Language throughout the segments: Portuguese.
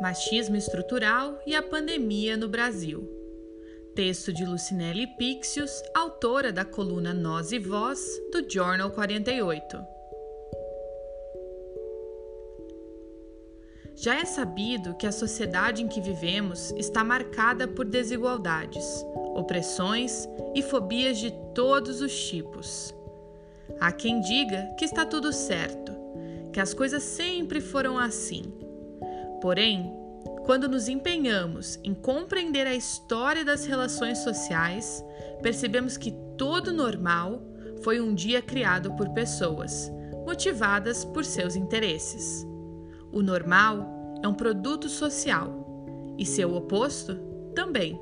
Machismo Estrutural e a Pandemia no Brasil. Texto de Lucinelli Pixius, autora da coluna Nós e Voz, do Journal 48. Já é sabido que a sociedade em que vivemos está marcada por desigualdades, opressões e fobias de todos os tipos. Há quem diga que está tudo certo, que as coisas sempre foram assim Porém, quando nos empenhamos em compreender a história das relações sociais, percebemos que todo normal foi um dia criado por pessoas, motivadas por seus interesses. O normal é um produto social e seu oposto também.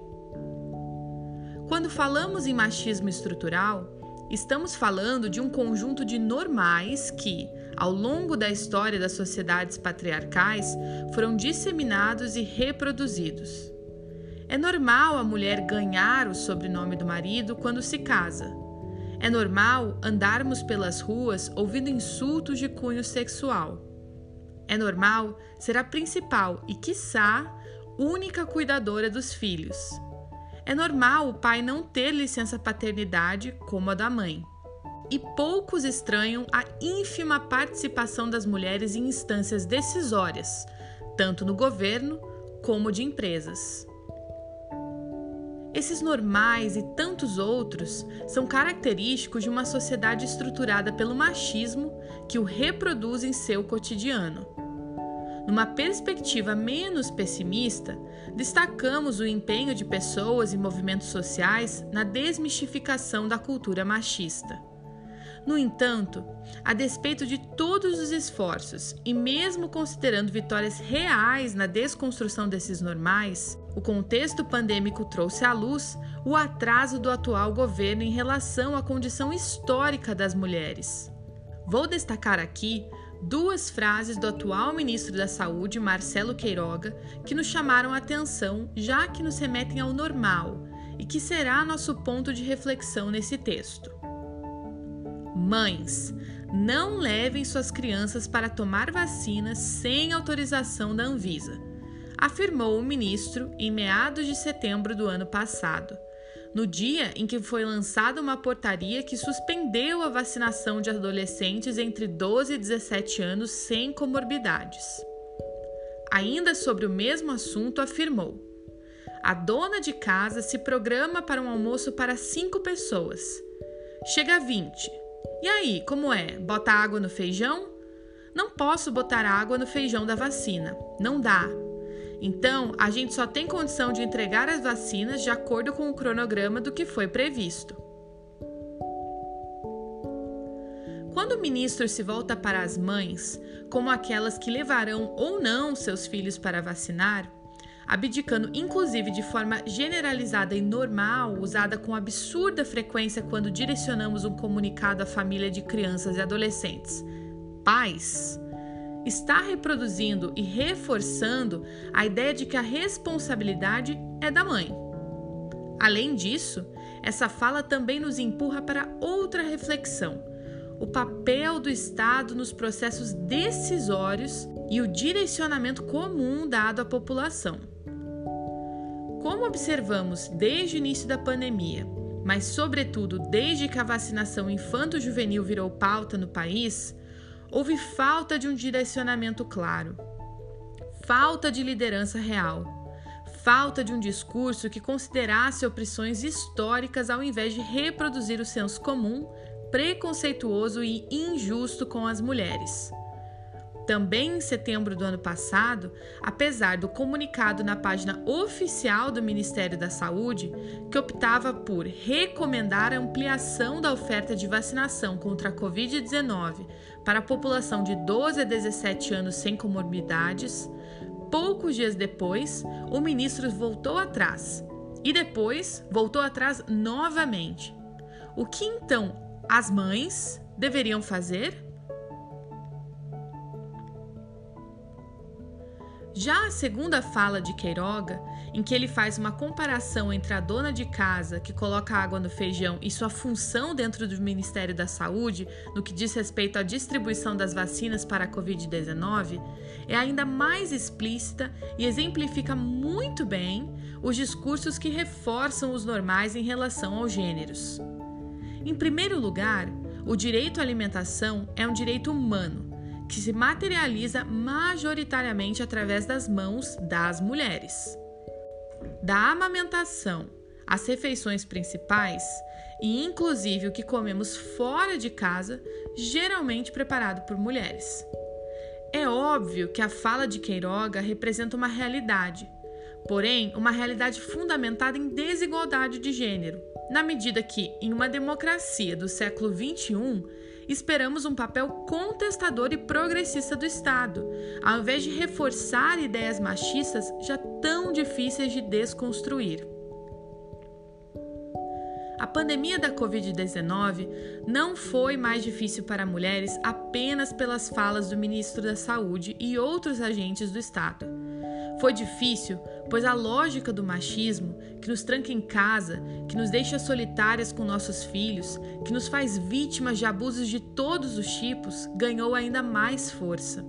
Quando falamos em machismo estrutural, estamos falando de um conjunto de normais que, ao longo da história das sociedades patriarcais, foram disseminados e reproduzidos. É normal a mulher ganhar o sobrenome do marido quando se casa. É normal andarmos pelas ruas ouvindo insultos de cunho sexual. É normal ser a principal e, quiçá, única cuidadora dos filhos. É normal o pai não ter licença paternidade como a da mãe e poucos estranham a ínfima participação das mulheres em instâncias decisórias, tanto no governo como de empresas. Esses normais e tantos outros são característicos de uma sociedade estruturada pelo machismo que o reproduz em seu cotidiano. Numa perspectiva menos pessimista, destacamos o empenho de pessoas e movimentos sociais na desmistificação da cultura machista. No entanto, a despeito de todos os esforços e mesmo considerando vitórias reais na desconstrução desses normais, o contexto pandêmico trouxe à luz o atraso do atual governo em relação à condição histórica das mulheres. Vou destacar aqui duas frases do atual ministro da Saúde, Marcelo Queiroga, que nos chamaram a atenção, já que nos remetem ao normal e que será nosso ponto de reflexão nesse texto. Mães, não levem suas crianças para tomar vacinas sem autorização da Anvisa, afirmou o ministro em meados de setembro do ano passado, no dia em que foi lançada uma portaria que suspendeu a vacinação de adolescentes entre 12 e 17 anos sem comorbidades. Ainda sobre o mesmo assunto, afirmou: a dona de casa se programa para um almoço para cinco pessoas. Chega a 20 e aí, como é? Bota água no feijão? Não posso botar água no feijão da vacina. Não dá. Então, a gente só tem condição de entregar as vacinas de acordo com o cronograma do que foi previsto. Quando o ministro se volta para as mães, como aquelas que levarão ou não seus filhos para vacinar, abdicando inclusive de forma generalizada e normal, usada com absurda frequência quando direcionamos um comunicado à família de crianças e adolescentes. Pais está reproduzindo e reforçando a ideia de que a responsabilidade é da mãe. Além disso, essa fala também nos empurra para outra reflexão: o papel do Estado nos processos decisórios e o direcionamento comum dado à população. Como observamos desde o início da pandemia, mas sobretudo desde que a vacinação infanto-juvenil virou pauta no país, houve falta de um direcionamento claro, falta de liderança real, falta de um discurso que considerasse opressões históricas ao invés de reproduzir o senso comum, preconceituoso e injusto com as mulheres. Também em setembro do ano passado, apesar do comunicado na página oficial do Ministério da Saúde, que optava por recomendar a ampliação da oferta de vacinação contra a Covid-19 para a população de 12 a 17 anos sem comorbidades, poucos dias depois, o ministro voltou atrás e depois voltou atrás novamente. O que então as mães deveriam fazer? Já a segunda fala de Queiroga, em que ele faz uma comparação entre a dona de casa que coloca água no feijão e sua função dentro do Ministério da Saúde no que diz respeito à distribuição das vacinas para a Covid-19, é ainda mais explícita e exemplifica muito bem os discursos que reforçam os normais em relação aos gêneros. Em primeiro lugar, o direito à alimentação é um direito humano que se materializa majoritariamente através das mãos das mulheres. Da amamentação às refeições principais, e inclusive o que comemos fora de casa, geralmente preparado por mulheres. É óbvio que a fala de Queiroga representa uma realidade, porém, uma realidade fundamentada em desigualdade de gênero, na medida que, em uma democracia do século XXI, esperamos um papel contestador e progressista do Estado, ao invés de reforçar ideias machistas já tão difíceis de desconstruir. A pandemia da Covid-19 não foi mais difícil para mulheres apenas pelas falas do ministro da Saúde e outros agentes do Estado. Foi difícil, pois a lógica do machismo, que nos tranca em casa, que nos deixa solitárias com nossos filhos, que nos faz vítimas de abusos de todos os tipos, ganhou ainda mais força.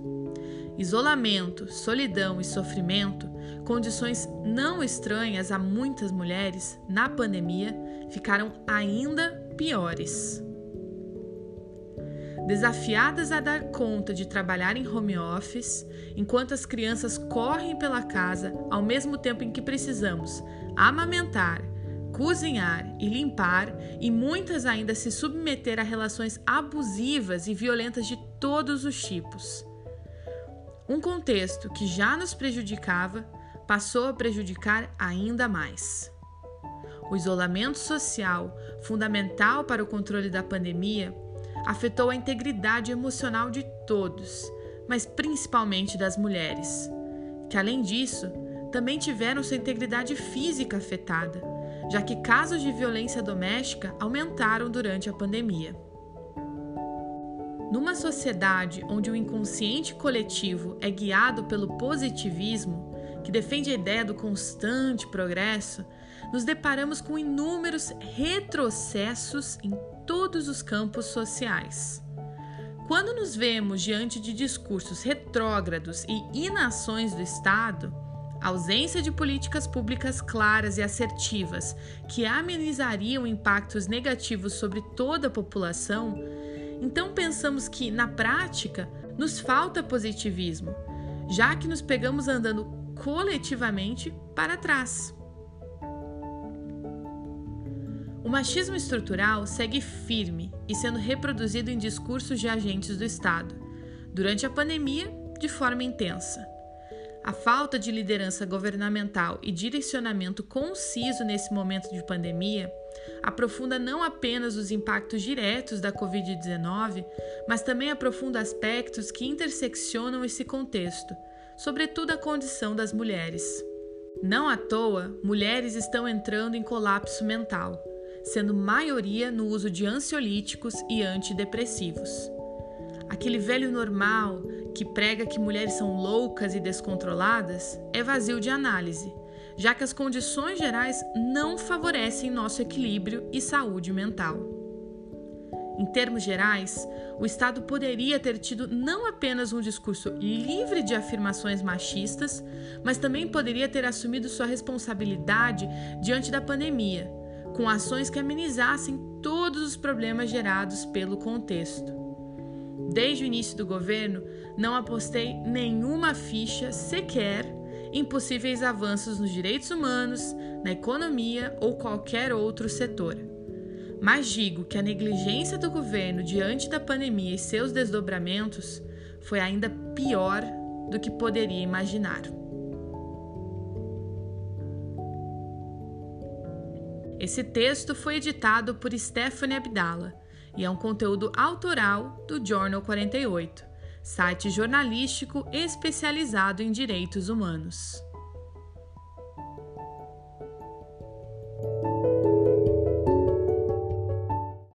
Isolamento, solidão e sofrimento, condições não estranhas a muitas mulheres, na pandemia, ficaram ainda piores. Desafiadas a dar conta de trabalhar em home office, enquanto as crianças correm pela casa ao mesmo tempo em que precisamos amamentar, cozinhar e limpar, e muitas ainda se submeter a relações abusivas e violentas de todos os tipos. Um contexto que já nos prejudicava passou a prejudicar ainda mais. O isolamento social, fundamental para o controle da pandemia, afetou a integridade emocional de todos, mas principalmente das mulheres, que além disso também tiveram sua integridade física afetada, já que casos de violência doméstica aumentaram durante a pandemia. Numa sociedade onde o inconsciente coletivo é guiado pelo positivismo, que defende a ideia do constante progresso, nos deparamos com inúmeros retrocessos em todos os campos sociais. Quando nos vemos diante de discursos retrógrados e inações do Estado, ausência de políticas públicas claras e assertivas que amenizariam impactos negativos sobre toda a população, então pensamos que, na prática, nos falta positivismo, já que nos pegamos andando coletivamente para trás. O machismo estrutural segue firme e sendo reproduzido em discursos de agentes do Estado, durante a pandemia, de forma intensa. A falta de liderança governamental e direcionamento conciso nesse momento de pandemia aprofunda não apenas os impactos diretos da Covid-19, mas também aprofunda aspectos que interseccionam esse contexto, sobretudo a condição das mulheres. Não à toa, mulheres estão entrando em colapso mental sendo maioria no uso de ansiolíticos e antidepressivos. Aquele velho normal que prega que mulheres são loucas e descontroladas é vazio de análise, já que as condições gerais não favorecem nosso equilíbrio e saúde mental. Em termos gerais, o Estado poderia ter tido não apenas um discurso livre de afirmações machistas, mas também poderia ter assumido sua responsabilidade diante da pandemia, com ações que amenizassem todos os problemas gerados pelo contexto. Desde o início do governo, não apostei nenhuma ficha sequer em possíveis avanços nos direitos humanos, na economia ou qualquer outro setor. Mas digo que a negligência do governo diante da pandemia e seus desdobramentos foi ainda pior do que poderia imaginar. Esse texto foi editado por Stephanie Abdala e é um conteúdo autoral do Journal 48, site jornalístico especializado em direitos humanos.